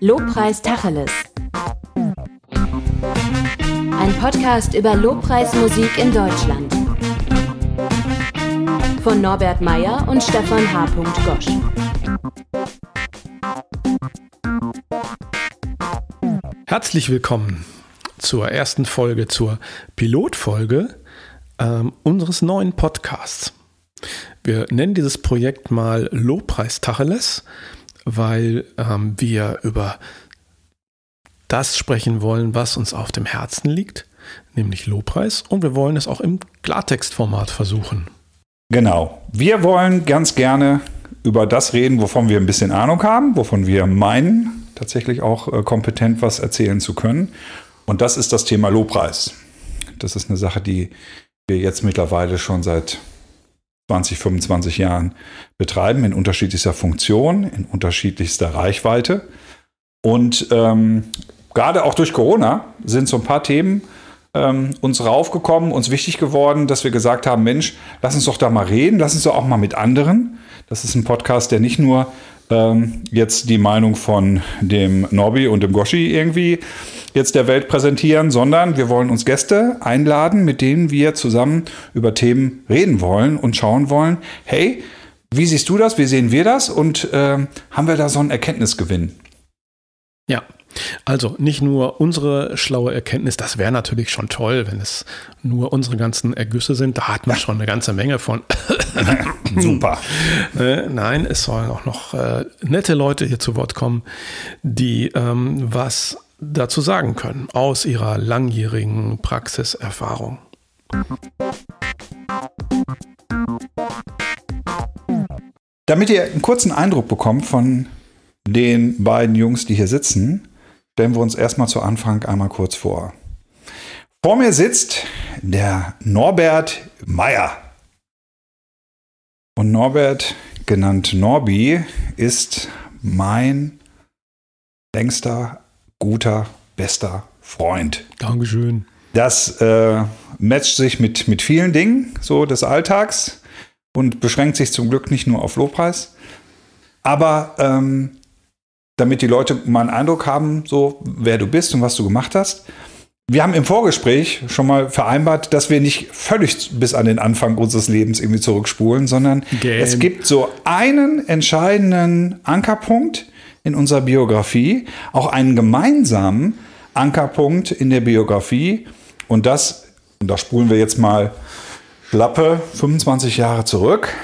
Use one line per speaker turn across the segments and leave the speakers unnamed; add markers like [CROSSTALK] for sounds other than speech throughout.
Lobpreis Tacheles. Ein Podcast über Lobpreismusik in Deutschland. Von Norbert Meyer und Stefan H. Gosch.
Herzlich willkommen zur ersten Folge, zur Pilotfolge ähm, unseres neuen Podcasts. Wir nennen dieses Projekt mal Lobpreis Tacheles, weil ähm, wir über das sprechen wollen, was uns auf dem Herzen liegt, nämlich Lobpreis. Und wir wollen es auch im Klartextformat versuchen.
Genau. Wir wollen ganz gerne über das reden, wovon wir ein bisschen Ahnung haben, wovon wir meinen, tatsächlich auch äh, kompetent was erzählen zu können. Und das ist das Thema Lobpreis. Das ist eine Sache, die wir jetzt mittlerweile schon seit 20, 25 Jahren betreiben, in unterschiedlichster Funktion, in unterschiedlichster Reichweite. Und ähm, gerade auch durch Corona sind so ein paar Themen ähm, uns raufgekommen, uns wichtig geworden, dass wir gesagt haben, Mensch, lass uns doch da mal reden, lass uns doch auch mal mit anderen. Das ist ein Podcast, der nicht nur ähm, jetzt die Meinung von dem Norbi und dem Goshi irgendwie jetzt der Welt präsentieren, sondern wir wollen uns Gäste einladen, mit denen wir zusammen über Themen reden wollen und schauen wollen, hey, wie siehst du das, wie sehen wir das? Und äh, haben wir da so einen Erkenntnisgewinn?
Ja, also nicht nur unsere schlaue Erkenntnis, das wäre natürlich schon toll, wenn es nur unsere ganzen Ergüsse sind. Da hat man schon eine ganze Menge von. [LAUGHS]
Super.
Äh, [LAUGHS] nein, es sollen auch noch äh, nette Leute hier zu Wort kommen, die ähm, was dazu sagen können aus ihrer langjährigen Praxiserfahrung.
Damit ihr einen kurzen Eindruck bekommt von den beiden Jungs, die hier sitzen, stellen wir uns erstmal zu Anfang einmal kurz vor. Vor mir sitzt der Norbert Meyer. Und Norbert, genannt Norbi, ist mein längster guter, bester Freund.
Dankeschön.
Das äh, matcht sich mit, mit vielen Dingen so des Alltags und beschränkt sich zum Glück nicht nur auf Lobpreis. Aber ähm, damit die Leute mal einen Eindruck haben, so wer du bist und was du gemacht hast. Wir haben im Vorgespräch schon mal vereinbart, dass wir nicht völlig bis an den Anfang unseres Lebens irgendwie zurückspulen, sondern Game. es gibt so einen entscheidenden Ankerpunkt, in unserer Biografie, auch einen gemeinsamen Ankerpunkt in der Biografie. Und das, und da spulen wir jetzt mal schlappe 25 Jahre zurück,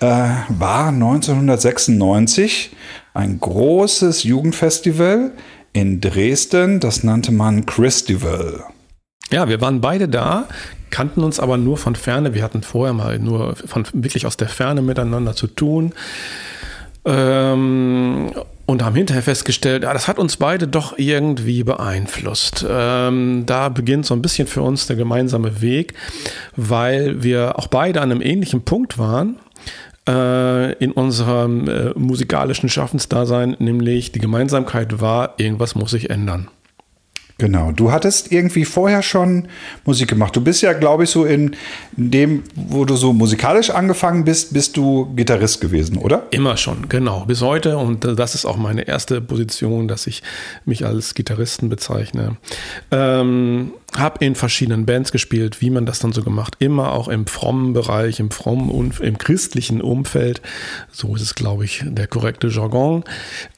äh, war 1996 ein großes Jugendfestival in Dresden. Das nannte man Christival.
Ja, wir waren beide da, kannten uns aber nur von Ferne. Wir hatten vorher mal nur von wirklich aus der Ferne miteinander zu tun. Ähm, und haben hinterher festgestellt, ja, das hat uns beide doch irgendwie beeinflusst. Ähm, da beginnt so ein bisschen für uns der gemeinsame Weg, weil wir auch beide an einem ähnlichen Punkt waren äh, in unserem äh, musikalischen Schaffensdasein, nämlich die Gemeinsamkeit war, irgendwas muss sich ändern.
Genau, du hattest irgendwie vorher schon Musik gemacht. Du bist ja, glaube ich, so in dem, wo du so musikalisch angefangen bist, bist du Gitarrist gewesen, oder?
Immer schon, genau, bis heute. Und das ist auch meine erste Position, dass ich mich als Gitarristen bezeichne. Ähm, habe in verschiedenen Bands gespielt, wie man das dann so gemacht, immer auch im frommen Bereich, im frommen und im christlichen Umfeld. So ist es, glaube ich, der korrekte Jargon.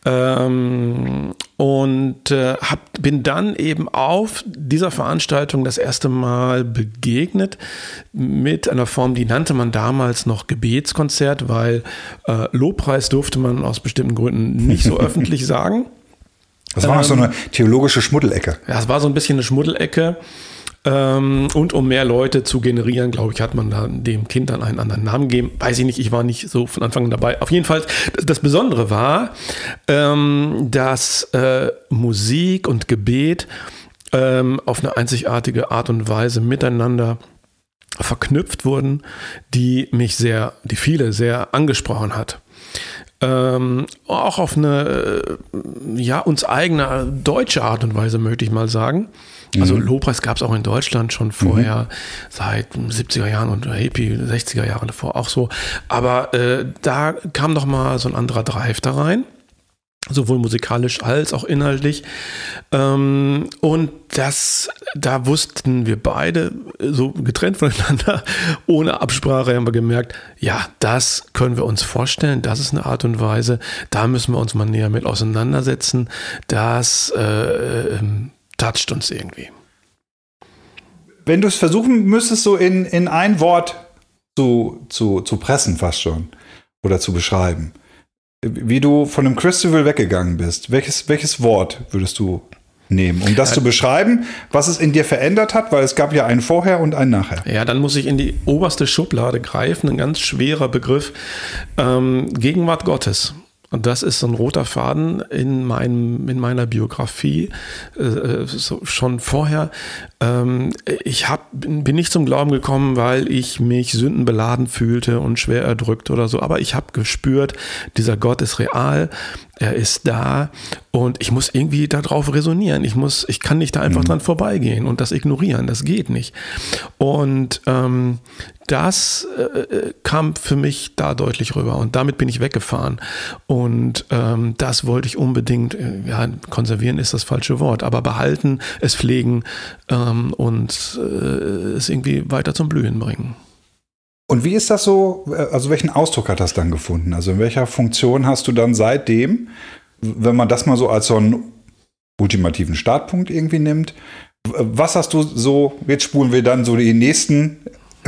Ähm, und äh, hab, bin dann eben auf dieser Veranstaltung das erste Mal begegnet mit einer Form, die nannte man damals noch Gebetskonzert, weil äh, Lobpreis durfte man aus bestimmten Gründen nicht so [LAUGHS] öffentlich sagen.
Das war noch so eine ähm, theologische Schmuddelecke.
Ja, es war so ein bisschen eine Schmuddelecke. Ähm, und um mehr Leute zu generieren, glaube ich, hat man da dem Kind dann einen anderen Namen gegeben. Weiß ich nicht, ich war nicht so von Anfang an dabei. Auf jeden Fall, das Besondere war, ähm, dass äh, Musik und Gebet ähm, auf eine einzigartige Art und Weise miteinander verknüpft wurden, die mich sehr, die viele sehr angesprochen hat ähm, auch auf eine, äh, ja, uns eigene deutsche Art und Weise, möchte ich mal sagen. Also mhm. Lobpreis gab es auch in Deutschland schon vorher, mhm. seit 70er Jahren und Hippie 60er Jahren davor auch so. Aber äh, da kam doch mal so ein anderer Drive da rein. Sowohl musikalisch als auch inhaltlich. Ähm, und das, da wussten wir beide, so getrennt voneinander, [LAUGHS] ohne Absprache haben wir gemerkt, ja, das können wir uns vorstellen, das ist eine Art und Weise, da müssen wir uns mal näher mit auseinandersetzen, das äh, ähm, toucht uns irgendwie.
Wenn du es versuchen müsstest, so in, in ein Wort zu, zu, zu pressen fast schon oder zu beschreiben, wie du von dem Christabel weggegangen bist, welches, welches Wort würdest du nehmen, um das ja. zu beschreiben, was es in dir verändert hat, weil es gab ja ein Vorher und ein Nachher.
Ja, dann muss ich in die oberste Schublade greifen, ein ganz schwerer Begriff, ähm, Gegenwart Gottes. Und das ist so ein roter Faden in, meinem, in meiner Biografie äh, so schon vorher. Ähm, ich hab, bin nicht zum Glauben gekommen, weil ich mich sündenbeladen fühlte und schwer erdrückt oder so. Aber ich habe gespürt, dieser Gott ist real er ist da und ich muss irgendwie darauf resonieren. Ich muss, ich kann nicht da einfach mhm. dran vorbeigehen und das ignorieren. Das geht nicht. Und ähm, das äh, kam für mich da deutlich rüber und damit bin ich weggefahren. Und ähm, das wollte ich unbedingt, äh, ja, konservieren ist das falsche Wort, aber behalten, es pflegen ähm, und äh, es irgendwie weiter zum Blühen bringen.
Und wie ist das so, also welchen Ausdruck hat das dann gefunden? Also in welcher Funktion hast du dann seitdem, wenn man das mal so als so einen ultimativen Startpunkt irgendwie nimmt, was hast du so, jetzt spulen wir dann so die nächsten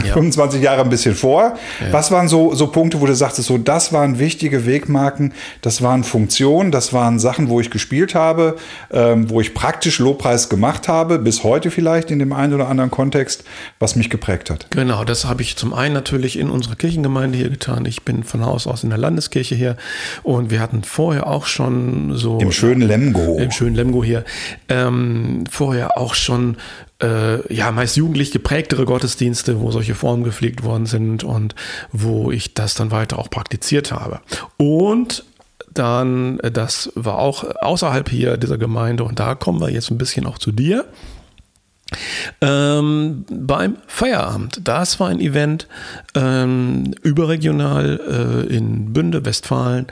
ja. [LAUGHS] 25 Jahre ein bisschen vor. Ja. Was waren so, so Punkte, wo du sagtest, so, das waren wichtige Wegmarken, das waren Funktionen, das waren Sachen, wo ich gespielt habe, ähm, wo ich praktisch Lobpreis gemacht habe, bis heute vielleicht in dem einen oder anderen Kontext, was mich geprägt hat?
Genau, das habe ich zum einen natürlich in unserer Kirchengemeinde hier getan. Ich bin von Haus aus in der Landeskirche hier und wir hatten vorher auch schon so.
Im schönen Lemgo.
Im schönen Lemgo hier. Ähm, vorher auch schon äh, ja, meist jugendlich geprägtere Gottesdienste, wo solche Formen gepflegt worden sind und wo ich das dann weiter auch praktiziert habe. Und dann, äh, das war auch außerhalb hier dieser Gemeinde und da kommen wir jetzt ein bisschen auch zu dir. Ähm, beim Feierabend. Das war ein Event ähm, überregional äh, in Bünde, Westfalen.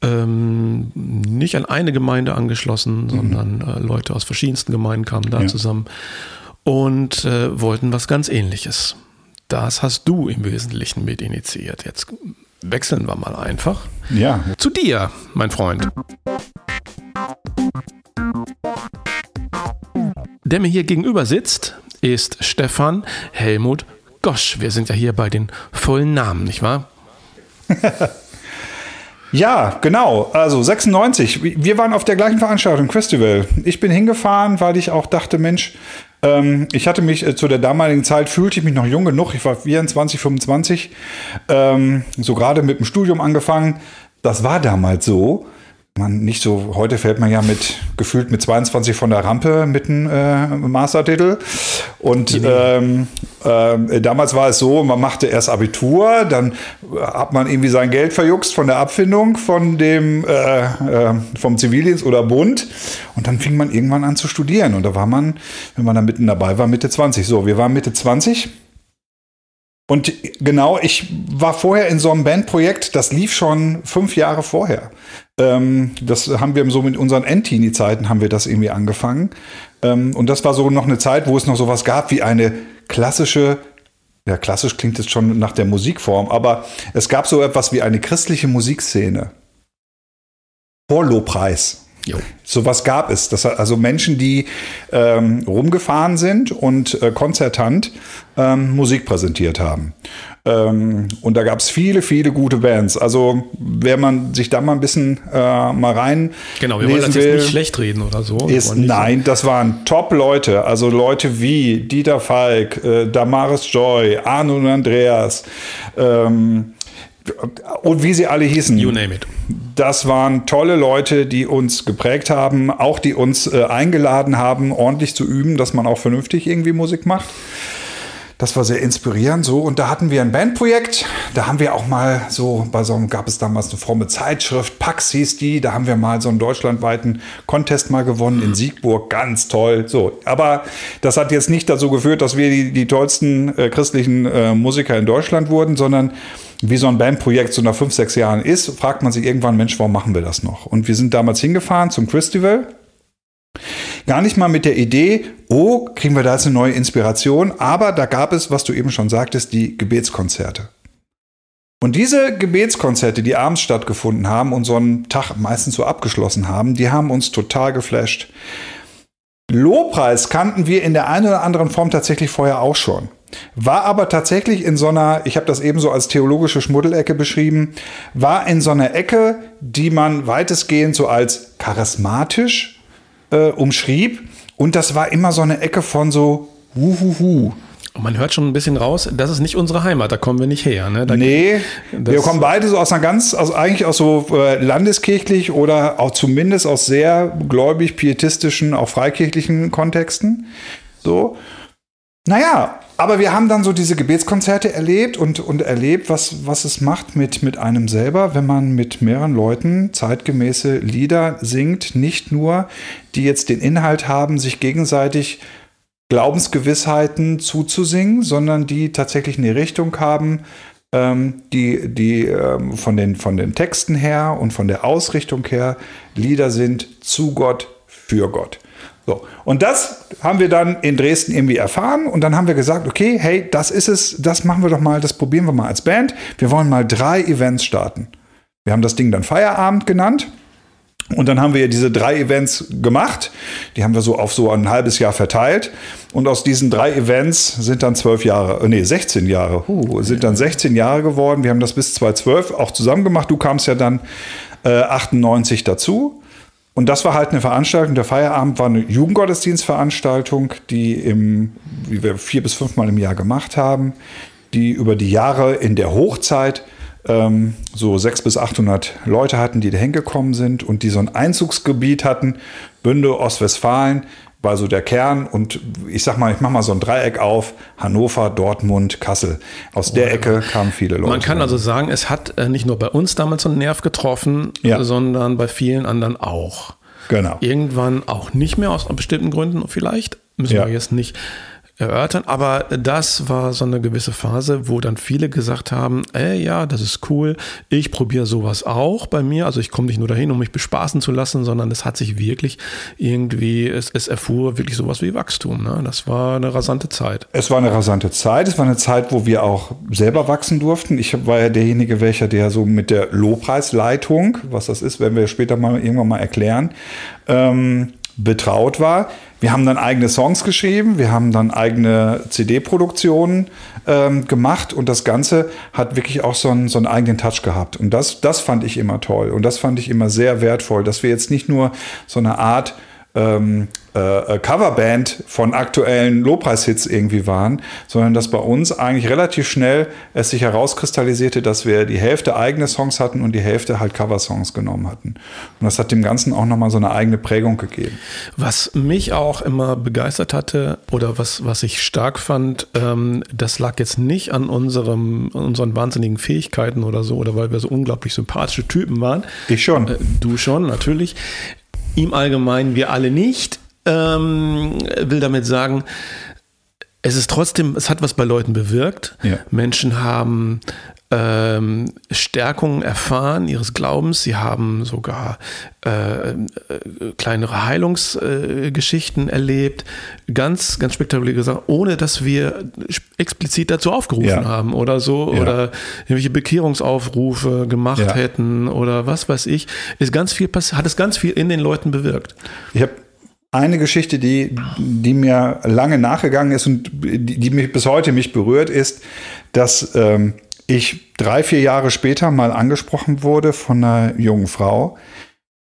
Ähm, nicht an eine Gemeinde angeschlossen, mhm. sondern äh, Leute aus verschiedensten Gemeinden kamen da ja. zusammen und äh, wollten was ganz ähnliches. Das hast du im Wesentlichen mit initiiert. Jetzt wechseln wir mal einfach.
Ja.
Zu dir, mein Freund. Der mir hier gegenüber sitzt, ist Stefan Helmut Gosch. Wir sind ja hier bei den vollen Namen, nicht wahr? [LAUGHS]
Ja, genau. Also 96. Wir waren auf der gleichen Veranstaltung, Festival. Ich bin hingefahren, weil ich auch dachte, Mensch, ähm, ich hatte mich äh, zu der damaligen Zeit, fühlte ich mich noch jung genug. Ich war 24, 25, ähm, so gerade mit dem Studium angefangen. Das war damals so man nicht so, heute fällt man ja mit gefühlt mit 22 von der Rampe mit einem äh, Mastertitel. Und ähm, äh, damals war es so, man machte erst Abitur, dann hat man irgendwie sein Geld verjuckst von der Abfindung von dem äh, äh, vom Zivildienst oder Bund. Und dann fing man irgendwann an zu studieren. Und da war man, wenn man da mitten dabei war, Mitte 20. So, wir waren Mitte 20 und genau, ich war vorher in so einem Bandprojekt, das lief schon fünf Jahre vorher. Ähm, das haben wir so mit unseren Endteenie-Zeiten haben wir das irgendwie angefangen. Ähm, und das war so noch eine Zeit, wo es noch sowas gab wie eine klassische ja, klassisch klingt es schon nach der Musikform, aber es gab so etwas wie eine christliche Musikszene. Vor Lobpreis. Jo. Sowas gab es. Das, also Menschen, die ähm, rumgefahren sind und äh, konzertant ähm, Musik präsentiert haben. Ähm, und da gab es viele, viele gute Bands. Also, wenn man sich da mal ein bisschen äh, mal rein.
Genau, wir wollen das will, jetzt nicht schlecht reden oder so.
Ist, nein, das waren Top-Leute. Also Leute wie Dieter Falk, äh, Damaris Joy, Arno und Andreas. Ähm, und wie sie alle hießen.
You name it.
Das waren tolle Leute, die uns geprägt haben, auch die uns äh, eingeladen haben, ordentlich zu üben, dass man auch vernünftig irgendwie Musik macht. Das war sehr inspirierend so. Und da hatten wir ein Bandprojekt. Da haben wir auch mal so, bei so einem gab es damals eine fromme Zeitschrift, Pax hieß die. Da haben wir mal so einen deutschlandweiten Contest mal gewonnen in Siegburg. Ganz toll. So. Aber das hat jetzt nicht dazu geführt, dass wir die, die tollsten äh, christlichen äh, Musiker in Deutschland wurden, sondern wie so ein Bandprojekt so nach fünf, sechs Jahren ist, fragt man sich irgendwann, Mensch, warum machen wir das noch? Und wir sind damals hingefahren zum Festival Gar nicht mal mit der Idee, oh, kriegen wir da jetzt eine neue Inspiration, aber da gab es, was du eben schon sagtest, die Gebetskonzerte. Und diese Gebetskonzerte, die abends stattgefunden haben und so einen Tag meistens so abgeschlossen haben, die haben uns total geflasht. Lobpreis kannten wir in der einen oder anderen Form tatsächlich vorher auch schon. War aber tatsächlich in so einer, ich habe das eben so als theologische Schmuddelecke beschrieben, war in so einer Ecke, die man weitestgehend so als charismatisch äh, umschrieb. Und das war immer so eine Ecke von so Huhuhu.
Man hört schon ein bisschen raus, das ist nicht unsere Heimat, da kommen wir nicht her. Ne? Da
nee, wir kommen beide so aus einer ganz, also eigentlich aus so äh, landeskirchlich oder auch zumindest aus sehr gläubig, pietistischen, auch freikirchlichen Kontexten. So. Naja, aber wir haben dann so diese Gebetskonzerte erlebt und, und erlebt, was, was es macht mit, mit einem selber, wenn man mit mehreren Leuten zeitgemäße Lieder singt. Nicht nur, die jetzt den Inhalt haben, sich gegenseitig Glaubensgewissheiten zuzusingen, sondern die tatsächlich eine Richtung haben, ähm, die, die ähm, von, den, von den Texten her und von der Ausrichtung her Lieder sind zu Gott, für Gott. So. Und das haben wir dann in Dresden irgendwie erfahren und dann haben wir gesagt, okay, hey, das ist es, das machen wir doch mal, das probieren wir mal als Band. Wir wollen mal drei Events starten. Wir haben das Ding dann Feierabend genannt. Und dann haben wir diese drei Events gemacht. Die haben wir so auf so ein halbes Jahr verteilt. Und aus diesen drei Events sind dann zwölf Jahre, äh, nee, 16 Jahre, huh, sind dann 16 Jahre geworden. Wir haben das bis 2012 auch zusammen gemacht. Du kamst ja dann äh, 98 dazu. Und das war halt eine Veranstaltung. Der Feierabend war eine Jugendgottesdienstveranstaltung, die im, wie wir vier bis fünfmal im Jahr gemacht haben, die über die Jahre in der Hochzeit ähm, so sechs bis 800 Leute hatten, die da hingekommen sind und die so ein Einzugsgebiet hatten. Bünde, Ostwestfalen war so der Kern und ich sag mal, ich mach mal so ein Dreieck auf, Hannover, Dortmund, Kassel. Aus der Ecke kamen viele Leute.
Man kann also sagen, es hat äh, nicht nur bei uns damals so einen Nerv getroffen, ja. sondern bei vielen anderen auch.
Genau.
Irgendwann auch nicht mehr aus bestimmten Gründen vielleicht, müssen ja. wir jetzt nicht erörtern. Aber das war so eine gewisse Phase, wo dann viele gesagt haben, ey, ja, das ist cool, ich probiere sowas auch bei mir. Also ich komme nicht nur dahin, um mich bespaßen zu lassen, sondern es hat sich wirklich irgendwie, es, es erfuhr wirklich sowas wie Wachstum. Ne? Das war eine rasante Zeit.
Es war eine rasante Zeit. Es war eine Zeit, wo wir auch selber wachsen durften. Ich war ja derjenige, welcher, der so mit der Lobpreisleitung, was das ist, werden wir später mal irgendwann mal erklären, ähm, betraut war. Wir haben dann eigene Songs geschrieben, wir haben dann eigene CD-Produktionen ähm, gemacht und das Ganze hat wirklich auch so einen, so einen eigenen Touch gehabt. Und das, das fand ich immer toll und das fand ich immer sehr wertvoll, dass wir jetzt nicht nur so eine Art ähm, äh, Coverband von aktuellen Lobpreishits irgendwie waren, sondern dass bei uns eigentlich relativ schnell es sich herauskristallisierte, dass wir die Hälfte eigene Songs hatten und die Hälfte halt Coversongs genommen hatten. Und das hat dem Ganzen auch nochmal so eine eigene Prägung gegeben.
Was mich auch immer begeistert hatte oder was, was ich stark fand, ähm, das lag jetzt nicht an unserem, unseren wahnsinnigen Fähigkeiten oder so, oder weil wir so unglaublich sympathische Typen waren.
Ich schon. Äh,
du schon, natürlich. Ihm allgemein, wir alle nicht ähm, will damit sagen, es ist trotzdem, es hat was bei Leuten bewirkt. Ja. Menschen haben ähm, Stärkungen erfahren ihres Glaubens. Sie haben sogar äh, äh, kleinere Heilungsgeschichten äh, erlebt. Ganz, ganz spektakulär gesagt, ohne dass wir explizit dazu aufgerufen ja. haben oder so ja. oder irgendwelche Bekehrungsaufrufe gemacht ja. hätten oder was weiß ich. Ist ganz viel hat es ganz viel in den Leuten bewirkt.
Ich habe eine Geschichte, die, die mir lange nachgegangen ist und die, die mich bis heute mich berührt, ist, dass ähm, ich drei, vier Jahre später mal angesprochen wurde von einer jungen Frau,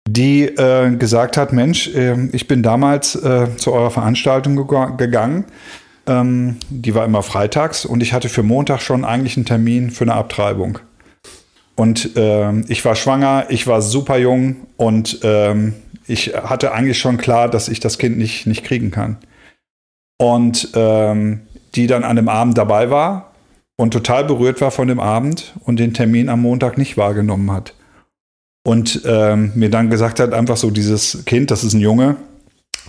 die äh, gesagt hat, Mensch, äh, ich bin damals äh, zu eurer Veranstaltung ge gegangen. Ähm, die war immer freitags und ich hatte für Montag schon eigentlich einen Termin für eine Abtreibung. Und ähm, ich war schwanger, ich war super jung und ähm, ich hatte eigentlich schon klar, dass ich das Kind nicht, nicht kriegen kann. Und ähm, die dann an dem Abend dabei war und total berührt war von dem Abend und den Termin am Montag nicht wahrgenommen hat. Und ähm, mir dann gesagt hat, einfach so dieses Kind, das ist ein Junge,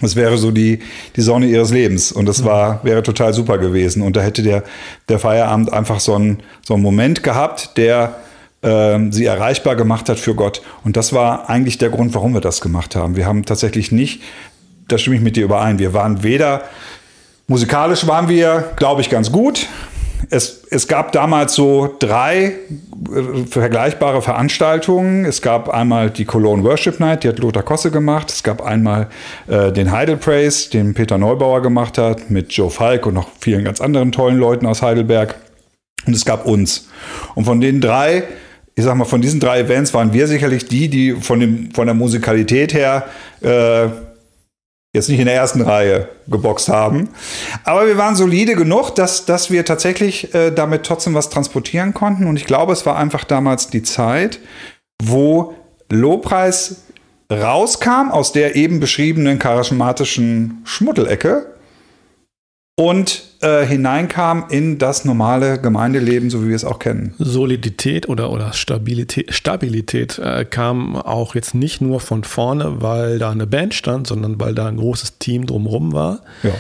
das wäre so die, die Sonne ihres Lebens. Und das war, wäre total super gewesen. Und da hätte der, der Feierabend einfach so einen, so einen Moment gehabt, der ähm, sie erreichbar gemacht hat für Gott. Und das war eigentlich der Grund, warum wir das gemacht haben. Wir haben tatsächlich nicht, da stimme ich mit dir überein, wir waren weder, musikalisch waren wir, glaube ich, ganz gut es, es gab damals so drei äh, vergleichbare Veranstaltungen. Es gab einmal die Cologne Worship Night, die hat Lothar Kosse gemacht. Es gab einmal äh, den Heidel Praise, den Peter Neubauer gemacht hat, mit Joe Falk und noch vielen ganz anderen tollen Leuten aus Heidelberg. Und es gab uns. Und von den drei, ich sag mal, von diesen drei Events waren wir sicherlich die, die von, dem, von der Musikalität her äh, jetzt nicht in der ersten Reihe geboxt haben. Aber wir waren solide genug, dass, dass wir tatsächlich äh, damit trotzdem was transportieren konnten. Und ich glaube, es war einfach damals die Zeit, wo Lobpreis rauskam aus der eben beschriebenen charismatischen Schmuddelecke und äh, hineinkam in das normale Gemeindeleben, so wie wir es auch kennen.
Solidität oder, oder Stabilität, Stabilität äh, kam auch jetzt nicht nur von vorne, weil da eine Band stand, sondern weil da ein großes Team drumherum war, ja.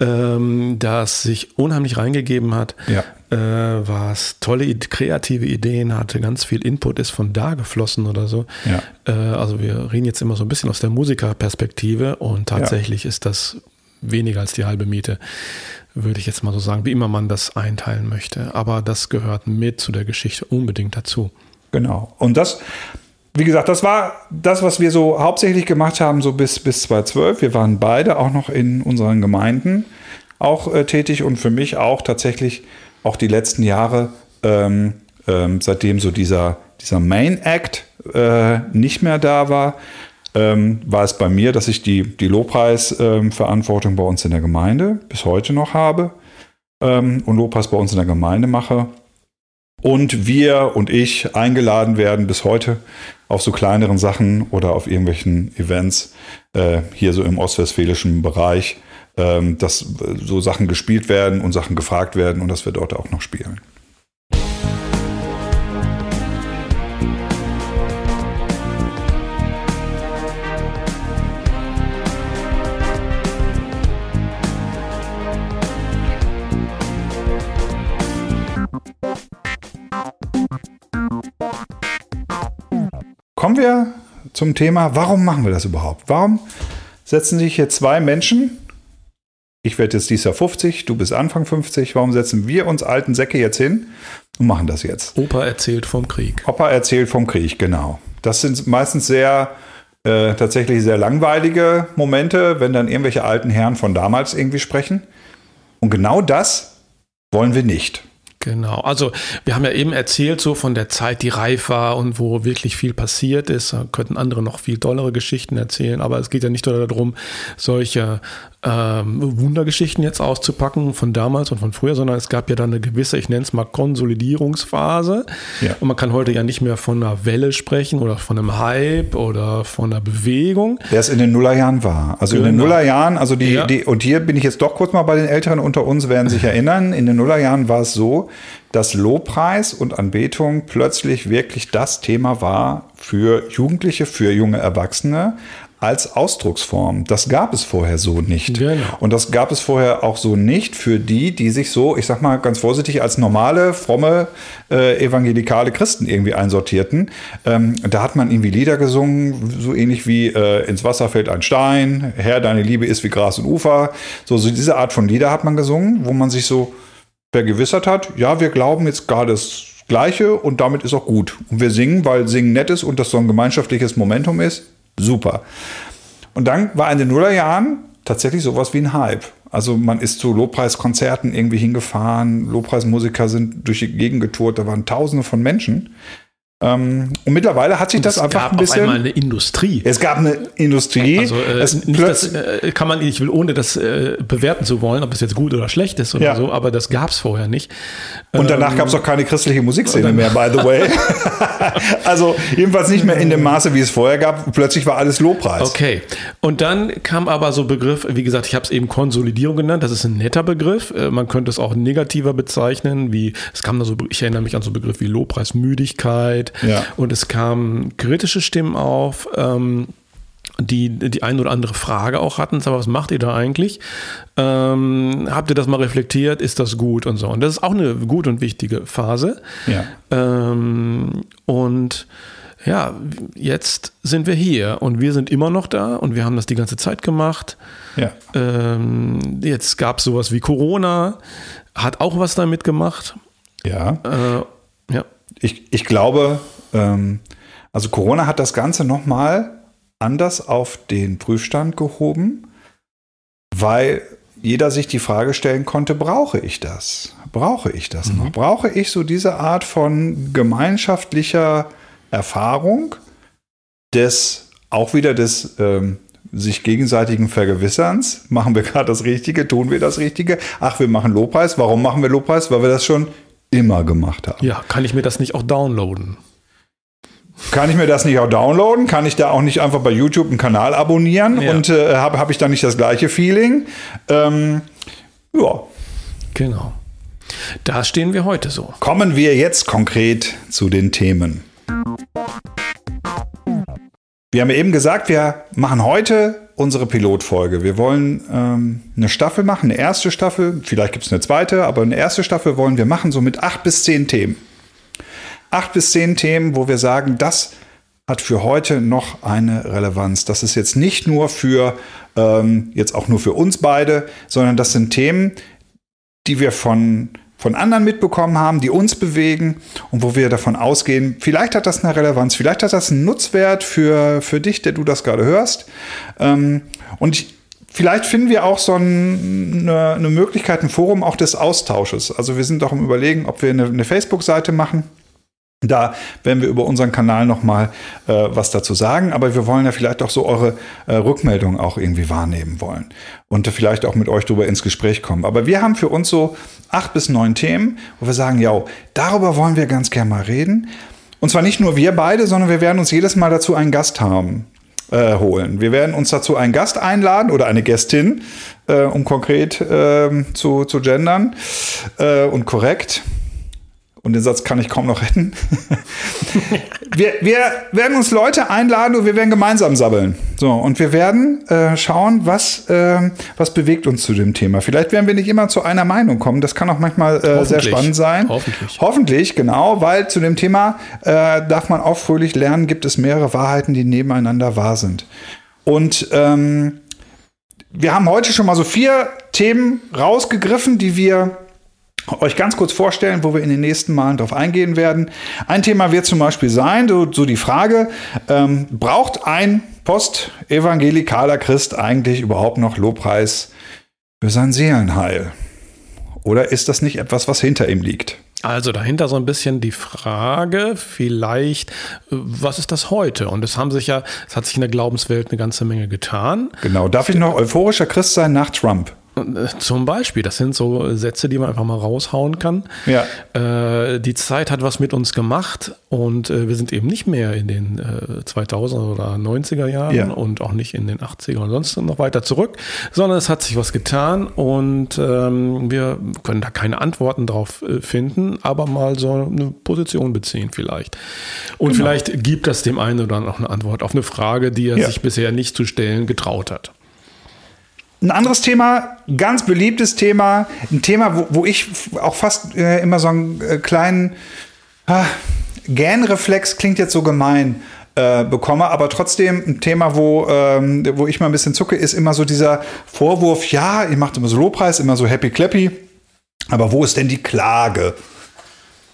ähm, das sich unheimlich reingegeben hat, ja. äh, was tolle kreative Ideen hatte, ganz viel Input ist von da geflossen oder so. Ja. Äh, also wir reden jetzt immer so ein bisschen aus der Musikerperspektive und tatsächlich ist das weniger als die halbe Miete, würde ich jetzt mal so sagen, wie immer man das einteilen möchte. Aber das gehört mit zu der Geschichte unbedingt dazu.
Genau. Und das, wie gesagt, das war das, was wir so hauptsächlich gemacht haben, so bis, bis 2012. Wir waren beide auch noch in unseren Gemeinden auch äh, tätig und für mich auch tatsächlich auch die letzten Jahre, ähm, ähm, seitdem so dieser, dieser Main Act äh, nicht mehr da war, ähm, war es bei mir, dass ich die, die Lobpreisverantwortung ähm, bei uns in der Gemeinde bis heute noch habe ähm, und Lobpreis bei uns in der Gemeinde mache. Und wir und ich eingeladen werden bis heute auf so kleineren Sachen oder auf irgendwelchen Events äh, hier so im ostwestfälischen Bereich, ähm, dass so Sachen gespielt werden und Sachen gefragt werden und dass wir dort auch noch spielen. Kommen wir zum Thema, warum machen wir das überhaupt? Warum setzen sich hier zwei Menschen, ich werde jetzt dieses Jahr 50, du bist Anfang 50, warum setzen wir uns alten Säcke jetzt hin und machen das jetzt?
Opa erzählt vom Krieg.
Opa erzählt vom Krieg, genau. Das sind meistens sehr, äh, tatsächlich sehr langweilige Momente, wenn dann irgendwelche alten Herren von damals irgendwie sprechen. Und genau das wollen wir nicht.
Genau, also wir haben ja eben erzählt so von der Zeit, die reif war und wo wirklich viel passiert ist. Da könnten andere noch viel tollere Geschichten erzählen, aber es geht ja nicht nur darum, solche ähm, Wundergeschichten jetzt auszupacken von damals und von früher, sondern es gab ja dann eine gewisse, ich nenne es mal Konsolidierungsphase. Ja. Und man kann heute ja nicht mehr von einer Welle sprechen oder von einem Hype oder von einer Bewegung.
Der es in den Nullerjahren war. Also genau. in den genau. Nullerjahren, also die, ja. die, und hier bin ich jetzt doch kurz mal bei den Älteren unter uns, werden sich [LAUGHS] erinnern, in den Nullerjahren war es so, dass Lobpreis und Anbetung plötzlich wirklich das Thema war für Jugendliche, für junge Erwachsene, als Ausdrucksform. Das gab es vorher so nicht. Genau. Und das gab es vorher auch so nicht für die, die sich so, ich sag mal ganz vorsichtig, als normale, fromme, äh, evangelikale Christen irgendwie einsortierten. Ähm, da hat man irgendwie Lieder gesungen, so ähnlich wie äh, Ins Wasser fällt ein Stein, Herr, deine Liebe ist wie Gras und Ufer. So, so diese Art von Lieder hat man gesungen, wo man sich so vergewissert hat, ja, wir glauben jetzt gar das Gleiche und damit ist auch gut. Und wir singen, weil Singen nett ist und das so ein gemeinschaftliches Momentum ist Super. Und dann war in den Nullerjahren tatsächlich sowas wie ein Hype. Also man ist zu Lobpreiskonzerten irgendwie hingefahren, Lobpreismusiker sind durch die Gegend getourt, da waren tausende von Menschen. Ähm, und mittlerweile hat sich das
es
einfach
gab
ein bisschen.
auf einmal eine Industrie.
es gab eine Industrie.
Also äh,
es
das, äh, kann man, ich will ohne das äh, bewerten zu wollen, ob das jetzt gut oder schlecht ist oder
Ja.
so, aber das gab es vorher nicht.
und danach gab es auch keine christliche Musikszene mehr, by the way. [LAUGHS] [LAUGHS] also jedenfalls nicht mehr in dem Maße, wie es vorher gab. Plötzlich war alles Lobpreis.
Okay. Und dann kam aber so Begriff, wie gesagt, ich habe es eben Konsolidierung genannt, das ist ein netter Begriff. Äh, Man könnte es auch negativer bezeichnen, wie es kam da so, ich erinnere mich an so Begriffe wie Lobpreismüdigkeit
Ja.
und es kamen kritische Stimmen auf. Ähm, die die ein oder andere Frage auch hatten, sag, was macht ihr da eigentlich? Ähm, habt ihr das mal reflektiert? Ist das gut und so? Und das ist auch eine gute und wichtige Phase.
Ja.
Ähm, und ja, jetzt sind wir hier und wir sind immer noch da und wir haben das die ganze Zeit gemacht.
Ja.
Ähm, jetzt gab es sowas wie Corona, hat auch was damit gemacht.
ja.
Äh, ja,
Ich, ich glaube, ähm, also Corona hat das Ganze nochmal anders auf den Prüfstand gehoben, weil jeder sich die Frage stellen konnte, brauche ich das? Brauche ich das noch? Brauche ich so diese Art von gemeinschaftlicher Erfahrung, des auch wieder des ähm, sich gegenseitigen Vergewisserns? Machen wir gerade das Richtige? Tun wir das Richtige? Ach, wir machen Lobpreis. Warum machen wir Lobpreis? Weil wir das schon immer gemacht haben.
ja, kann ich mir das nicht auch downloaden?
Kann ich mir das nicht auch downloaden? Kann ich da auch nicht einfach bei YouTube einen Kanal abonnieren
Ja.
und äh, habe hab ich da nicht das gleiche Feeling? Ähm, ja.
Genau. Da stehen wir heute so.
Kommen wir jetzt konkret zu den Themen. Wir haben eben gesagt, wir machen heute unsere Pilotfolge. Wir wollen ähm, eine Staffel machen, eine erste Staffel, vielleicht gibt es eine zweite, aber eine erste Staffel wollen wir machen, so mit acht bis zehn Themen. Acht bis zehn Themen, wo wir sagen, das hat für heute noch eine Relevanz. Das ist jetzt nicht nur für, ähm, jetzt auch nur für uns beide, sondern das sind Themen, die wir von, von anderen mitbekommen haben, die uns bewegen und wo wir davon ausgehen, vielleicht hat das eine Relevanz, vielleicht hat das einen Nutzwert für, für dich, der du das gerade hörst. Ähm, und ich, vielleicht finden wir auch so ein, eine, eine Möglichkeit, ein Forum auch des Austausches. Also wir sind auch im Überlegen, ob wir eine, eine Facebook-Seite machen. Da werden wir über unseren Kanal nochmal äh, was dazu sagen, aber wir wollen ja vielleicht auch so eure äh, Rückmeldungen auch irgendwie wahrnehmen wollen und vielleicht auch mit euch darüber ins Gespräch kommen. Aber wir haben für uns so acht bis neun Themen, wo wir sagen, ja, darüber wollen wir ganz gerne mal reden. Und zwar nicht nur wir beide, sondern wir werden uns jedes Mal dazu einen Gast haben. Äh, holen. Wir werden uns dazu einen Gast einladen oder eine Gästin, äh, um konkret äh, zu, zu gendern äh, und korrekt. Und den Satz kann ich kaum noch retten. [LAUGHS] wir, wir werden uns Leute einladen und wir werden gemeinsam sabbeln. So, und wir werden äh, schauen, was, äh, was bewegt uns zu dem Thema. Vielleicht werden wir nicht immer zu einer Meinung kommen. Das kann auch manchmal äh, sehr spannend sein.
Hoffentlich.
Hoffentlich, genau, weil zu dem Thema äh, darf man auch fröhlich lernen, gibt es mehrere Wahrheiten, die nebeneinander wahr sind. Und ähm, wir haben heute schon mal so vier Themen rausgegriffen, die wir euch ganz kurz vorstellen, wo wir in den nächsten Malen drauf eingehen werden. Ein Thema wird zum Beispiel sein, so, so die Frage, ähm, braucht ein postevangelikaler Christ eigentlich überhaupt noch Lobpreis für sein Seelenheil? Oder ist das nicht etwas, was hinter ihm liegt?
Also dahinter so ein bisschen die Frage, vielleicht, äh, was ist das heute? Und es haben sich ja, es hat sich in der Glaubenswelt eine ganze Menge getan.
Genau. Darf ich noch euphorischer Christ sein nach Trump?
Äh, Zum Beispiel, das sind so Sätze, die man einfach mal raushauen kann.
Ja.
Äh, die Zeit hat was mit uns gemacht und äh, wir sind eben nicht mehr in den äh, 2000er oder 90er Jahren
Ja.
und auch nicht in den 80er und sonst noch weiter zurück, sondern es hat sich was getan und ähm, wir können da keine Antworten drauf äh, finden, aber mal so eine Position beziehen vielleicht. Und
Genau.
vielleicht gibt das dem einen oder anderen auch eine Antwort auf eine Frage, die er
Ja.
sich bisher nicht zu stellen getraut hat.
Ein anderes Thema, ganz beliebtes Thema, ein Thema, wo, wo ich auch fast äh, immer so einen äh, kleinen ah, Gähnreflex, klingt jetzt so gemein, äh, bekomme, aber trotzdem ein Thema, wo, ähm, wo ich mal ein bisschen zucke, ist immer so dieser Vorwurf, ja, ihr macht immer so Lobpreis, immer so happy clappy, aber wo ist denn die Klage?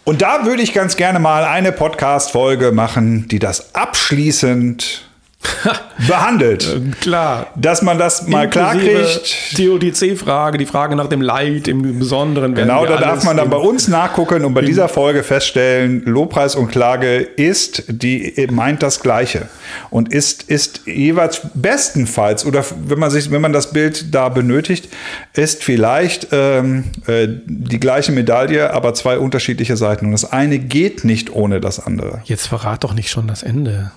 Und da würde ich ganz gerne mal eine Podcast-Folge machen, die das abschließend [LAUGHS] behandelt.
Äh, klar.
Dass man das mal klar kriegt.
Die ODC-Frage, die Frage nach dem Leid im Besonderen.
Genau, da darf man dann bei uns nachgucken und bei dieser Folge feststellen, Lobpreis und Klage ist, die meint das Gleiche und ist, ist jeweils bestenfalls oder wenn man sich, wenn man das Bild da benötigt, ist vielleicht ähm, äh, die gleiche Medaille, aber zwei unterschiedliche Seiten und das eine geht nicht ohne das andere.
Jetzt verrat doch nicht schon das Ende.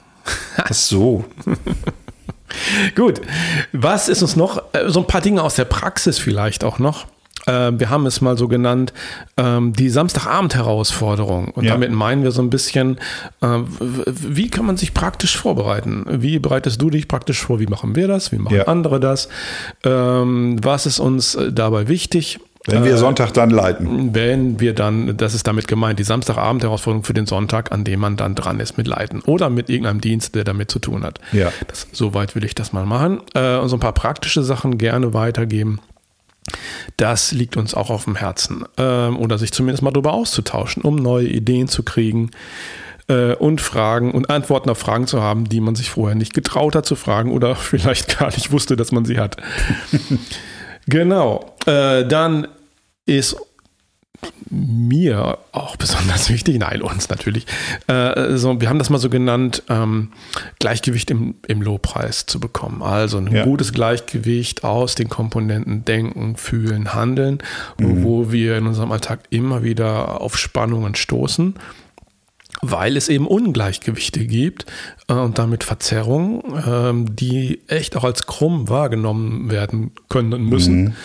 Ach so. [LAUGHS]
Gut, was ist uns noch? Äh, So ein paar Dinge aus der Praxis vielleicht auch noch. Äh, Wir haben es mal so genannt, ähm, die Samstagabend-Herausforderung. Und
Ja.
damit meinen wir so ein bisschen, äh, wie kann man sich praktisch vorbereiten? Wie bereitest du dich praktisch vor? Wie machen wir das? Wie machen
Ja.
andere das? Ähm, Was ist uns äh, dabei wichtig?
Wenn wir Sonntag dann leiten.
wenn wir dann, das ist damit gemeint, die Samstagabend-Herausforderung für den Sonntag, an dem man dann dran ist mit Leiten oder mit irgendeinem Dienst, der damit zu tun hat.
Ja.
Das, soweit will ich das mal machen. Äh, und so ein paar praktische Sachen gerne weitergeben. Das liegt uns auch auf dem Herzen. Ähm, oder sich zumindest mal darüber auszutauschen, um neue Ideen zu kriegen äh, und Fragen und Antworten auf Fragen zu haben, die man sich vorher nicht getraut hat zu fragen oder [LAUGHS] vielleicht gar nicht wusste, dass man sie hat. [LAUGHS] genau. Äh, dann ist mir auch besonders wichtig, nein, uns natürlich. Äh, so, wir haben das mal so genannt, ähm, Gleichgewicht im, im Lobpreis zu bekommen. Also ein
Ja.
gutes Gleichgewicht aus den Komponenten Denken, Fühlen, Handeln, wo wir in unserem Alltag immer wieder auf Spannungen stoßen. Weil es eben Ungleichgewichte gibt äh, und damit Verzerrungen, ähm, die echt auch als krumm wahrgenommen werden können und müssen.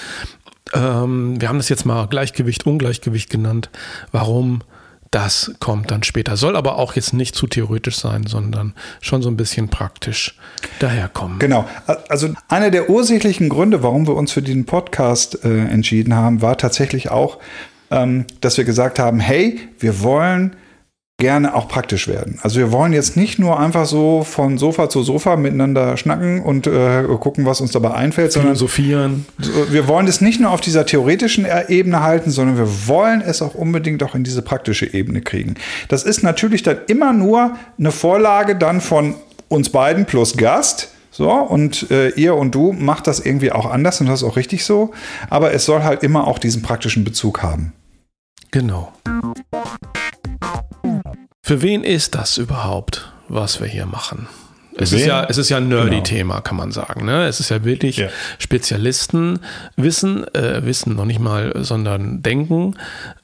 Ähm, wir haben das jetzt mal Gleichgewicht, Ungleichgewicht genannt. Warum? Das kommt dann später. Soll aber auch jetzt nicht zu theoretisch sein, sondern schon so ein bisschen praktisch daherkommen.
Genau. Also einer der ursächlichen Gründe, warum wir uns für diesen Podcast äh, entschieden haben, war tatsächlich auch, ähm, dass wir gesagt haben, hey, wir wollen gerne auch praktisch werden. Also wir wollen jetzt nicht nur einfach so von Sofa zu Sofa miteinander schnacken und äh, gucken, was uns dabei einfällt, sondern
Philosophieren.
so, wir wollen es nicht nur auf dieser theoretischen Ebene halten, sondern wir wollen es auch unbedingt auch in diese praktische Ebene kriegen. Das ist natürlich dann immer nur eine Vorlage dann von uns beiden plus Gast. So, und äh, ihr und du macht das irgendwie auch anders und das ist auch richtig so. Aber es soll halt immer auch diesen praktischen Bezug haben.
Genau. Für wen ist das überhaupt, was wir hier machen? Es ist, ja, es ist ja ein nerdy
Genau.
Kann man sagen. Ne? Es ist ja wirklich
Ja.
Spezialisten wissen, äh, wissen noch nicht mal, sondern denken.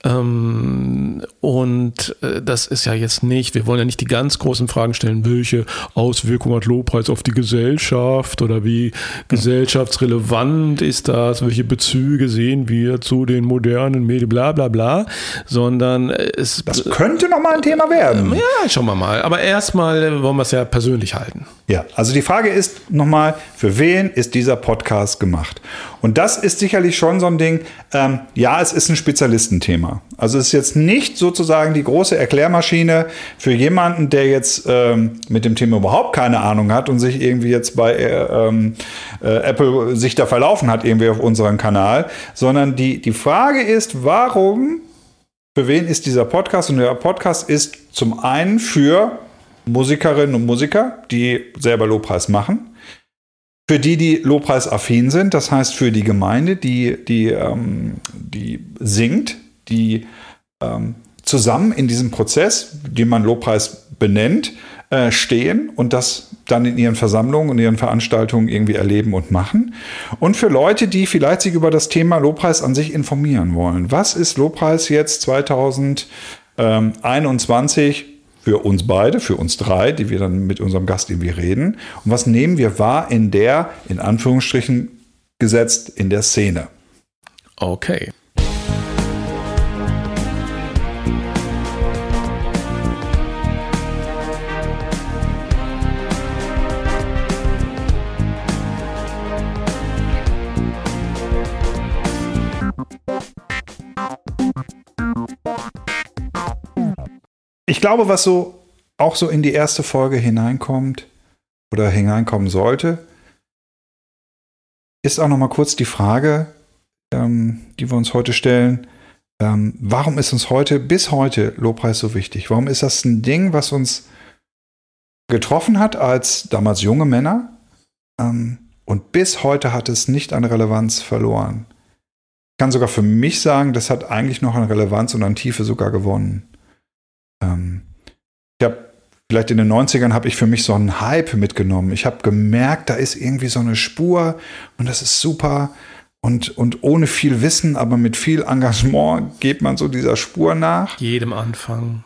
Ähm, und äh, das ist ja jetzt nicht, wir wollen ja nicht die ganz großen Fragen stellen, welche Auswirkungen hat Lobpreis auf die Gesellschaft oder wie gesellschaftsrelevant ist das, welche Bezüge sehen wir zu den modernen Medien, bla bla bla, sondern äh, es
Das könnte noch mal ein Thema werden.
ja, schauen wir mal. Aber erstmal wollen wir es ja persönlich halten.
Ja, also die Frage ist nochmal, für wen ist dieser Podcast gemacht? Und das ist sicherlich schon so ein Ding, ähm, ja, es ist ein Spezialistenthema. Also es ist jetzt nicht sozusagen die große Erklärmaschine für jemanden, der jetzt ähm, mit dem Thema überhaupt keine Ahnung hat und sich irgendwie jetzt bei äh, ähm, äh, Apple sich da verlaufen hat, irgendwie auf unserem Kanal, sondern die, die Frage ist, warum, für wen ist dieser Podcast? Und der Podcast ist zum einen für Musikerinnen und Musiker, die selber Lobpreis machen. Für die, die Lobpreisaffin sind, das heißt für die Gemeinde, die, die, ähm, die singt, die ähm, zusammen in diesem Prozess, den man Lobpreis benennt, äh, stehen und das dann in ihren Versammlungen und ihren Veranstaltungen irgendwie erleben und machen. Und für Leute, die vielleicht sich über das Thema Lobpreis an sich informieren wollen. Was ist Lobpreis jetzt 2021 für uns beide, für uns drei, die wir dann mit unserem Gast irgendwie reden? Und was nehmen wir wahr in der, in Anführungsstrichen gesetzt, in der Szene?
Okay.
Ich glaube, was so auch so in die erste Folge hineinkommt oder hineinkommen sollte, ist auch noch mal kurz die Frage, ähm, die wir uns heute stellen. Ähm, warum ist uns heute, bis heute Lobpreis so wichtig? Warum ist das ein Ding, was uns getroffen hat als damals junge Männer. Ähm, und bis heute hat es nicht an Relevanz verloren. Ich kann sogar für mich sagen, das hat eigentlich noch an Relevanz und an Tiefe sogar gewonnen. Ähm, ich habe vielleicht in den 90ern habe ich für mich so einen Hype mitgenommen. Ich habe gemerkt, da ist irgendwie so eine Spur und das ist super. Und, und ohne viel Wissen, aber mit viel Engagement geht man so dieser Spur nach.
Jedem Anfang.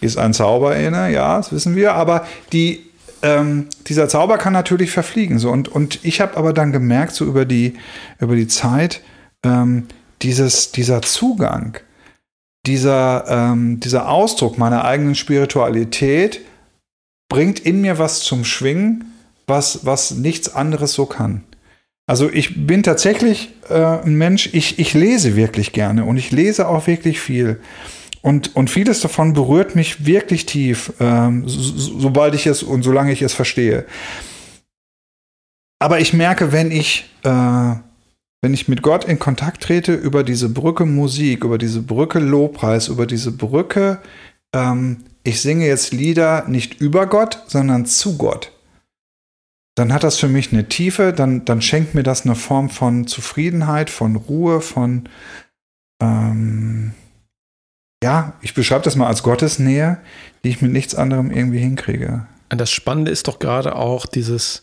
Ist ein Zauber inne, ja, das wissen wir. Aber die, ähm, dieser Zauber kann natürlich verfliegen. So. Und, und ich habe aber dann gemerkt, so über die, über die Zeit, ähm, dieses, dieser Zugang, dieser, ähm, dieser Ausdruck meiner eigenen Spiritualität bringt in mir was zum Schwingen, was, was nichts anderes so kann. Also ich bin tatsächlich äh, ein Mensch, ich, ich lese wirklich gerne und ich lese auch wirklich viel. Und, und vieles davon berührt mich wirklich tief, ähm, so, sobald ich es und solange ich es verstehe. Aber ich merke, wenn ich, äh, wenn ich mit Gott in Kontakt trete über diese Brücke Musik, über diese Brücke Lobpreis, über diese Brücke, ähm, ich singe jetzt Lieder nicht über Gott, sondern zu Gott dann hat das für mich eine Tiefe, dann, dann schenkt mir das eine Form von Zufriedenheit, von Ruhe, von, ähm, ja, ich beschreibe das mal als Gottesnähe, die ich mit nichts anderem irgendwie hinkriege.
Das Spannende ist doch gerade auch dieses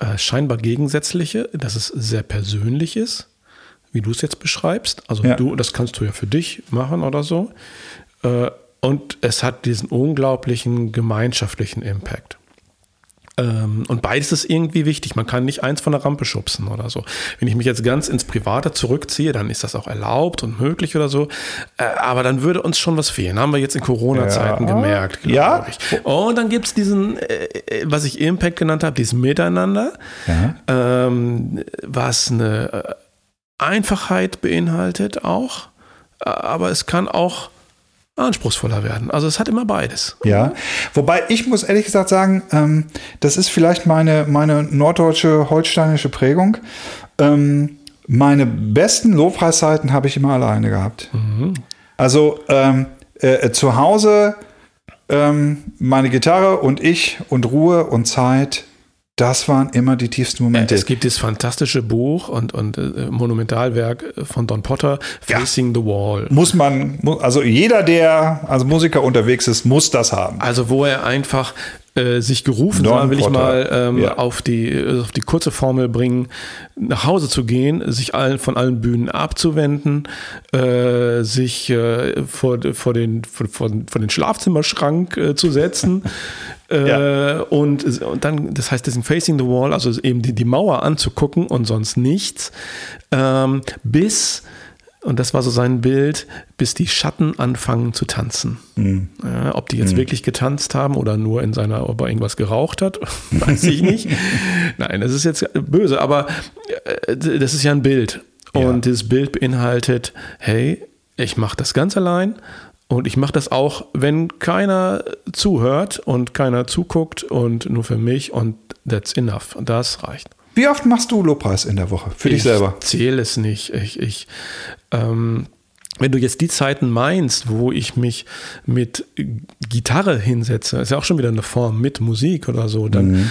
äh, scheinbar Gegensätzliche, dass es sehr persönlich ist, wie du es jetzt beschreibst. Also ja. du, das kannst du ja für dich machen oder so. Äh, und es hat diesen unglaublichen gemeinschaftlichen Impact. Ähm, und beides ist irgendwie wichtig. Man kann nicht eins von der Rampe schubsen oder so. Wenn ich mich jetzt ganz ins Private zurückziehe, dann ist das auch erlaubt und möglich oder so. Äh, aber dann würde uns schon was fehlen. Haben wir jetzt in Corona-Zeiten ja. gemerkt,
ja.
ich. Und dann gibt es diesen, äh, was ich Impact genannt habe, dieses Miteinander, ja. ähm, was eine Einfachheit beinhaltet auch. Aber es kann auch anspruchsvoller werden. Also es hat immer beides.
Ja, wobei ich muss ehrlich gesagt sagen, ähm, das ist vielleicht meine, meine norddeutsche, holsteinische Prägung. Ähm, meine besten Lobpreiszeiten habe ich immer alleine gehabt. Mhm. Also ähm, äh, zu Hause ähm, meine Gitarre und ich und Ruhe und Zeit das waren immer die tiefsten Momente.
Es gibt das fantastische Buch und, und äh, Monumentalwerk von Don Potter, Facing ja. the Wall.
Muss man, also jeder, der als Musiker unterwegs ist, muss das haben.
Also wo er einfach äh, sich gerufen Don sah, will Potter. ich mal ähm, ja. auf, die, äh, auf die kurze Formel bringen, nach Hause zu gehen, sich allen, von allen Bühnen abzuwenden, äh, sich äh, vor, vor, den, vor, vor, den Schlafzimmerschrank äh, zu setzen. [LAUGHS] ja. und, und dann, das heißt, das sind Facing the Wall, also eben die, die Mauer anzugucken und sonst nichts, ähm, bis und das war so sein Bild, bis die Schatten anfangen zu tanzen. Mhm. Ja, ob die jetzt mhm. wirklich getanzt haben oder nur in seiner, ob er irgendwas geraucht hat, [LAUGHS] weiß ich nicht. [LAUGHS] Nein, das ist jetzt böse, aber äh, das ist ja ein Bild. Und ja. dieses Bild beinhaltet, hey, ich mache das ganz allein und ich mache das auch, wenn keiner zuhört und keiner zuguckt und nur für mich und that's enough. Das reicht.
Wie oft machst du Lobpreis in der Woche für
ich
dich selber?
Ich zähle es nicht. Ich, ich ähm, wenn du jetzt die Zeiten meinst, wo ich mich mit Gitarre hinsetze, ist ja auch schon wieder eine Form mit Musik oder so, dann mhm.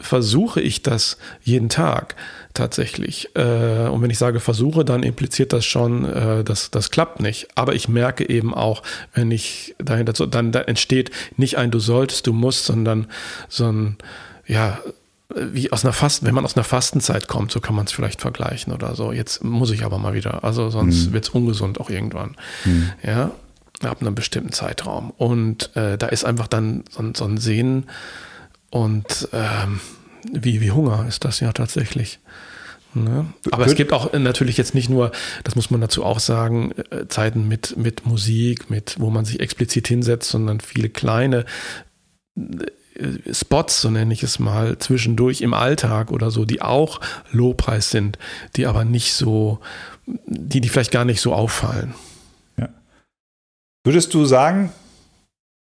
Versuche ich das jeden Tag tatsächlich. Äh, und wenn ich sage versuche, dann impliziert das schon, äh, dass das klappt nicht. Aber ich merke eben auch, wenn ich dahinter, dann da entsteht nicht ein du solltest, du musst, sondern so ein, ja, wie aus einer Fasten, wenn man aus einer Fastenzeit kommt, so kann man es vielleicht vergleichen oder so. Jetzt muss ich aber mal wieder, also sonst mhm. wird es ungesund auch irgendwann. Mhm. Ja, ab einem bestimmten Zeitraum. Und äh, da ist einfach dann so, so ein Sehen und ähm, wie, wie Hunger ist das ja tatsächlich. Ne? Aber es gibt auch natürlich jetzt nicht nur, das muss man dazu auch sagen, äh, Zeiten mit, mit Musik, mit, wo man sich explizit hinsetzt, sondern viele kleine Spots, so nenne ich es mal, zwischendurch im Alltag oder so, die auch Lobpreis sind, die aber nicht so, die, die vielleicht gar nicht so auffallen.
Ja. Würdest du sagen,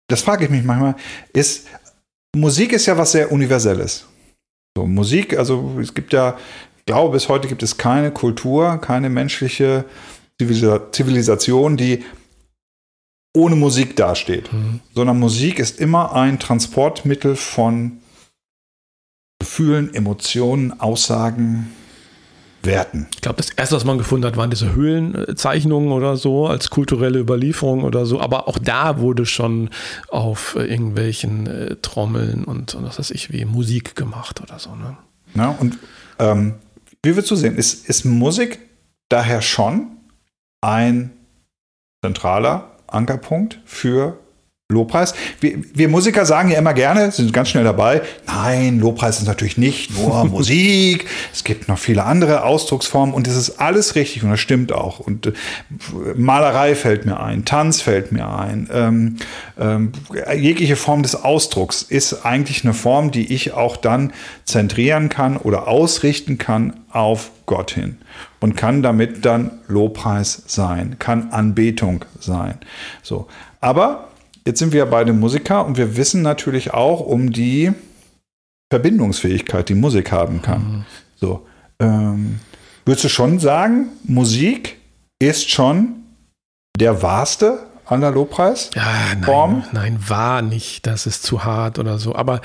das frage ich mich manchmal, ist, Musik ist ja was sehr Universelles. So, Musik, also es gibt ja, ich glaube, bis heute gibt es keine Kultur, keine menschliche Zivilisation, die ohne Musik dasteht, mhm. sondern Musik ist immer ein Transportmittel von Gefühlen, Emotionen, Aussagen, Werten.
Ich glaube, das erste, was man gefunden hat, waren diese Höhlenzeichnungen oder so, als kulturelle Überlieferung oder so. Aber auch da wurde schon auf äh, irgendwelchen äh, Trommeln und, und was weiß ich, wie Musik gemacht oder so. Ne?
Ja, und ähm, wie würdest du sehen, ist, ist Musik daher schon ein zentraler Ankerpunkt für Lobpreis. Wir, wir, Musiker sagen ja immer gerne, sind ganz schnell dabei, nein, Lobpreis ist natürlich nicht nur [LAUGHS] Musik, es gibt noch viele andere Ausdrucksformen und das ist alles richtig und das stimmt auch. Und äh, Malerei fällt mir ein, Tanz fällt mir ein, ähm, ähm, jegliche Form des Ausdrucks ist eigentlich eine Form, die ich auch dann zentrieren kann oder ausrichten kann auf Gott hin und kann damit dann Lobpreis sein, kann Anbetung sein. So. Aber Jetzt sind wir beide Musiker und wir wissen natürlich auch um die Verbindungsfähigkeit, die Musik haben kann. Mhm. So, ähm, würdest du schon sagen, Musik ist schon der wahrste aller Lobpreis?
Ja, nein, nein, war nicht. Das ist zu hart oder so. Aber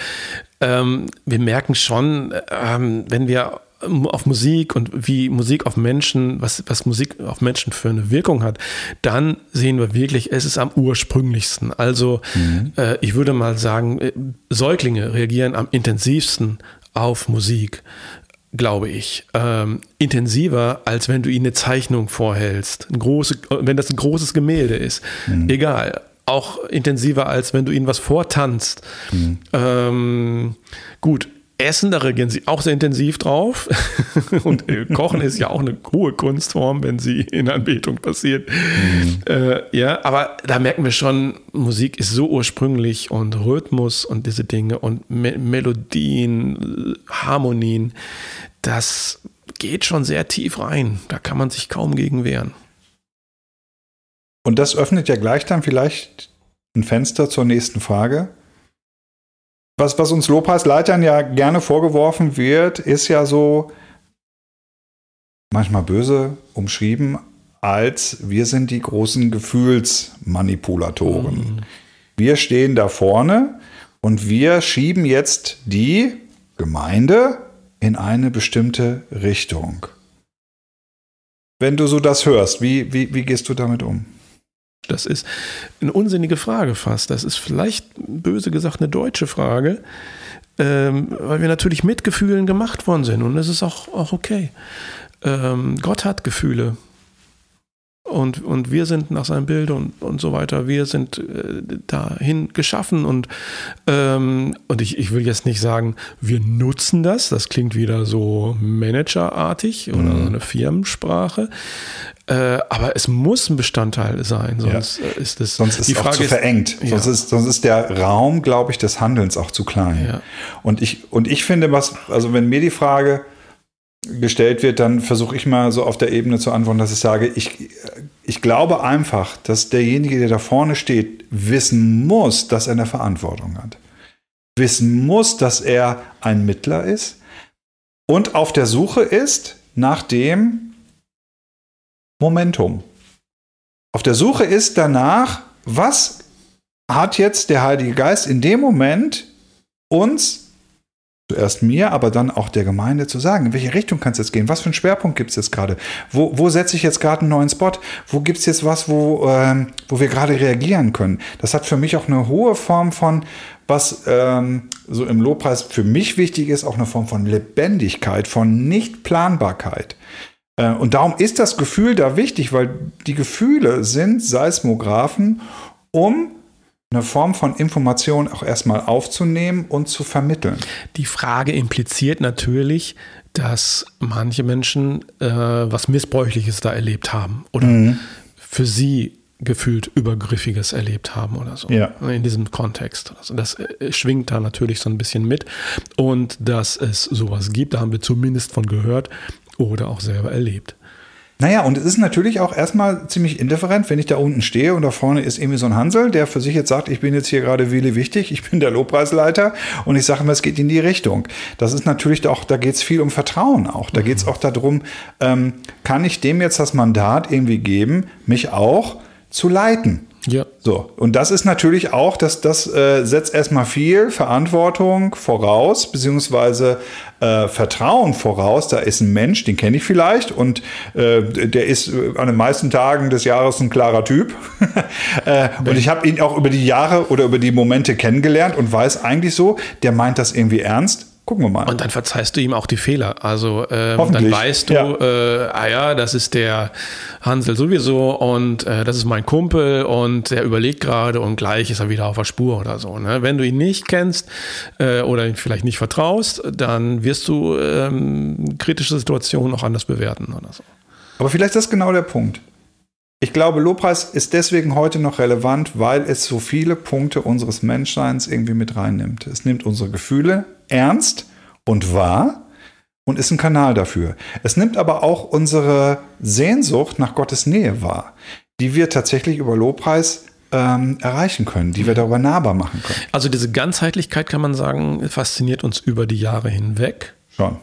ähm, wir merken schon, ähm, wenn wir auf Musik und wie Musik auf Menschen, was, was Musik auf Menschen für eine Wirkung hat, dann sehen wir wirklich, es ist am ursprünglichsten. Also mhm. äh, ich würde mal sagen, äh, Säuglinge reagieren am intensivsten auf Musik, glaube ich. Ähm, intensiver, als wenn du ihnen eine Zeichnung vorhältst. Ein große, wenn das ein großes Gemälde ist. Mhm. Egal. Auch intensiver, als wenn du ihnen was vortanzt. Mhm. Ähm, gut, Essen, da reagieren sie auch sehr intensiv drauf. [LAUGHS] Und äh, Kochen ist ja auch eine hohe Kunstform, wenn sie in Anbetung passiert. Mhm. Äh, ja, aber da merken wir schon, Musik ist so ursprünglich und Rhythmus und diese Dinge und Me Melodien, Harmonien, das geht schon sehr tief rein. Da kann man sich kaum gegen wehren.
Und das öffnet ja gleich dann vielleicht ein Fenster zur nächsten Frage. Was, was uns Lobpreisleitern ja gerne vorgeworfen wird, ist ja so manchmal böse umschrieben, als wir sind die großen Gefühlsmanipulatoren. Mhm. Wir stehen da vorne und wir schieben jetzt die Gemeinde in eine bestimmte Richtung. Wenn du so das hörst, wie, wie, wie gehst du damit um?
Das ist eine unsinnige Frage fast. Das ist vielleicht böse gesagt eine deutsche Frage, ähm, weil wir natürlich mit Gefühlen gemacht worden sind und das ist auch, auch okay. Ähm, Gott hat Gefühle. Und, und wir sind nach seinem Bild und, und so weiter, wir sind äh, dahin geschaffen und, ähm, und ich, ich will jetzt nicht sagen, wir nutzen das, das klingt wieder so managerartig oder mhm. eine Firmensprache, äh, aber es muss ein Bestandteil sein, sonst
ja.
Äh, ist es.
Sonst ist es auch zu ist, verengt. Ja. Sonst, ist, sonst ist der Raum, glaube ich, des Handelns auch zu klein. Ja. Und, ich, und ich finde, was, also wenn mir die Frage gestellt wird, dann versuche ich mal so auf der Ebene zu antworten, dass ich sage, ich, ich glaube einfach, dass derjenige, der da vorne steht, wissen muss, dass er eine Verantwortung hat. Wissen muss, dass er ein Mittler ist und auf der Suche ist nach dem Momentum. Auf der Suche ist danach, was hat jetzt der Heilige Geist in dem Moment uns zuerst mir, aber dann auch der Gemeinde zu sagen, in welche Richtung kann es jetzt gehen? Was für einen Schwerpunkt gibt es jetzt gerade? Wo, wo setze ich jetzt gerade einen neuen Spot? Wo gibt es jetzt was, wo, ähm, wo wir gerade reagieren können? Das hat für mich auch eine hohe Form von, was ähm, so im Lobpreis für mich wichtig ist, auch eine Form von Lebendigkeit, von Nichtplanbarkeit. Äh, und darum ist das Gefühl da wichtig, weil die Gefühle sind Seismographen, um eine Form von Information auch erstmal aufzunehmen und zu vermitteln.
Die Frage impliziert natürlich, dass manche Menschen äh, was Missbräuchliches da erlebt haben oder mhm. für sie gefühlt Übergriffiges erlebt haben oder so. Ja. In diesem Kontext. Also das äh, schwingt da natürlich so ein bisschen mit. Und dass es sowas gibt, da haben wir zumindest von gehört oder auch selber erlebt.
Naja, und es ist natürlich auch erstmal ziemlich indifferent, wenn ich da unten stehe und da vorne ist irgendwie so ein Hansel, der für sich jetzt sagt, ich bin jetzt hier gerade Wille wichtig, ich bin der Lobpreisleiter und ich sage mir, es geht in die Richtung. Das ist natürlich auch, da geht es viel um Vertrauen auch. Da geht es auch darum, ähm, kann ich dem jetzt das Mandat irgendwie geben, mich auch zu leiten?
Ja.
So, und das ist natürlich auch, dass das äh, setzt erstmal viel Verantwortung voraus, beziehungsweise äh, Vertrauen voraus. Da ist ein Mensch, den kenne ich vielleicht, und äh, der ist äh, an den meisten Tagen des Jahres ein klarer Typ. [LAUGHS] äh, und ich habe ihn auch über die Jahre oder über die Momente kennengelernt und weiß eigentlich so, der meint das irgendwie ernst Gucken wir mal.
Und dann verzeihst du ihm auch die Fehler. Also ähm, dann weißt du,
ja.
äh, ah ja, das ist der Hansel sowieso und äh, das ist mein Kumpel und der überlegt gerade und gleich ist er wieder auf der Spur oder so. Ne? Wenn du ihn nicht kennst äh, oder ihn vielleicht nicht vertraust, dann wirst du ähm, kritische Situationen auch anders bewerten oder so.
Aber vielleicht ist das genau der Punkt. Ich glaube, Lobpreis ist deswegen heute noch relevant, weil es so viele Punkte unseres Menschseins irgendwie mit reinnimmt. Es nimmt unsere Gefühle ernst und wahr und ist ein Kanal dafür. Es nimmt aber auch unsere Sehnsucht nach Gottes Nähe wahr, die wir tatsächlich über Lobpreis ähm, erreichen können, die wir darüber nahbar machen können.
Also diese Ganzheitlichkeit kann man sagen, fasziniert uns über die Jahre hinweg.
Schon.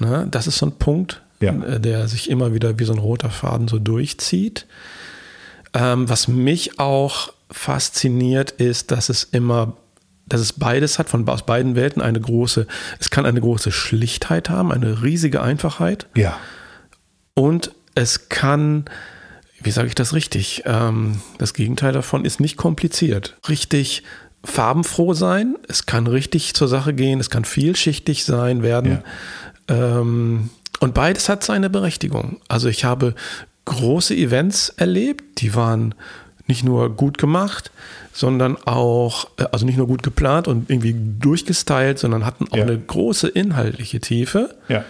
Ne? Das ist so ein Punkt,
Ja.
äh, der sich immer wieder wie so ein roter Faden so durchzieht. Ähm, was mich auch fasziniert, ist, dass es immer, dass es beides hat, von aus beiden Welten eine große, es kann eine große Schlichtheit haben, eine riesige Einfachheit
Ja.
und es kann, wie sage ich das richtig? Ähm, das Gegenteil davon ist nicht kompliziert. Richtig farbenfroh sein, es kann richtig zur Sache gehen, es kann vielschichtig sein werden. Ähm, und beides hat seine Berechtigung. Also ich habe große Events erlebt, die waren nicht nur gut gemacht, sondern auch, äh, also nicht nur gut geplant und irgendwie durchgestylt, sondern hatten auch
Ja.
eine große inhaltliche Tiefe.
Ja.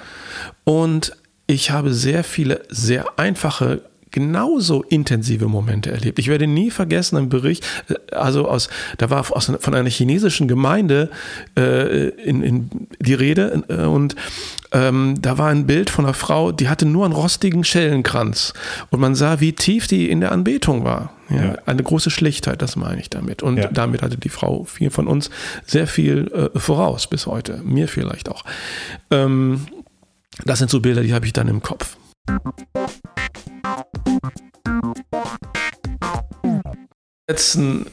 Und ich habe sehr viele sehr einfache, genauso intensive Momente erlebt. Ich werde nie vergessen einen Bericht, äh, also aus, da war aus, von einer chinesischen Gemeinde äh, in, in die Rede äh, und ähm, da war ein Bild von einer Frau, die hatte nur einen rostigen Schellenkranz und man sah, wie tief die in der Anbetung war. Ja,
Ja.
Eine große Schlichtheit, das meine ich damit. Und
Ja.
damit hatte die Frau viel von uns sehr viel äh, voraus bis heute. Mir vielleicht auch. Ähm, das sind so Bilder, die habe ich dann im Kopf. Jetzt einen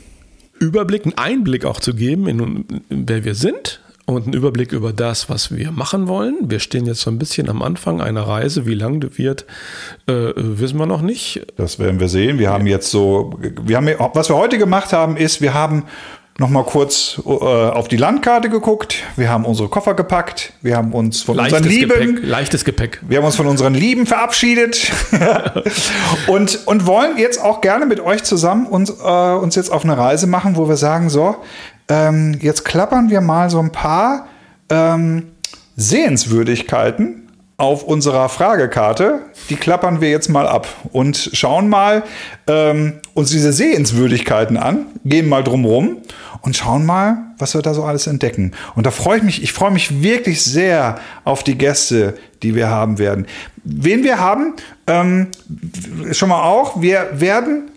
Überblick, einen Einblick auch zu geben, in, in wer wir sind und einen Überblick über das, was wir machen wollen. Wir stehen jetzt so ein bisschen am Anfang einer Reise. Wie lang die wird, äh, wissen wir noch nicht.
Das werden wir sehen. Wir haben jetzt so, wir haben, was wir heute gemacht haben, ist, wir haben noch mal kurz äh, auf die Landkarte geguckt. Wir haben unsere Koffer gepackt. Wir haben uns von unseren
Leichtes
Lieben,
Gepäck, leichtes Gepäck.
wir haben uns von unseren Lieben verabschiedet [LAUGHS] und, und wollen jetzt auch gerne mit euch zusammen uns, äh, uns jetzt auf eine Reise machen, wo wir sagen, so, ähm, jetzt klappern wir mal so ein paar ähm, Sehenswürdigkeiten auf unserer Fragekarte. Die klappern wir jetzt mal ab und schauen mal ähm, uns diese Sehenswürdigkeiten an, gehen mal drumrum und schauen mal, was wir da so alles entdecken. Und da freue ich mich, ich freue mich wirklich sehr auf die Gäste, die wir haben werden. Wen wir haben, ähm, schon mal auch, wir werden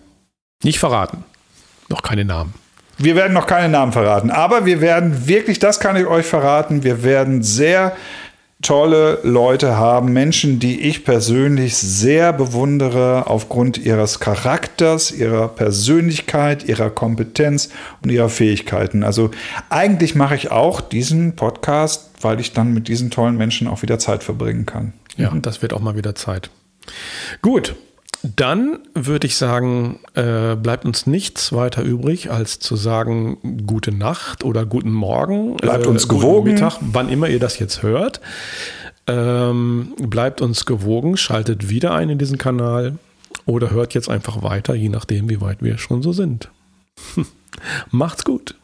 Nicht verraten. Noch keine Namen.
wir werden noch keine Namen verraten, aber wir werden wirklich, das kann ich euch verraten, wir werden sehr tolle Leute haben, Menschen, die ich persönlich sehr bewundere aufgrund ihres Charakters, ihrer Persönlichkeit, ihrer Kompetenz und ihrer Fähigkeiten. Also eigentlich mache ich auch diesen Podcast, weil ich dann mit diesen tollen Menschen auch wieder Zeit verbringen kann.
Ja, das wird auch mal wieder Zeit. Gut, dann würde ich sagen, äh, bleibt uns nichts weiter übrig, als zu sagen, gute Nacht oder guten Morgen.
Bleibt
äh,
uns
guten
gewogen.
Mittag, wann immer ihr das jetzt hört. Ähm, bleibt uns gewogen, schaltet wieder ein in diesen Kanal oder hört jetzt einfach weiter, je nachdem, wie weit wir schon so sind. [LAUGHS] Macht's gut.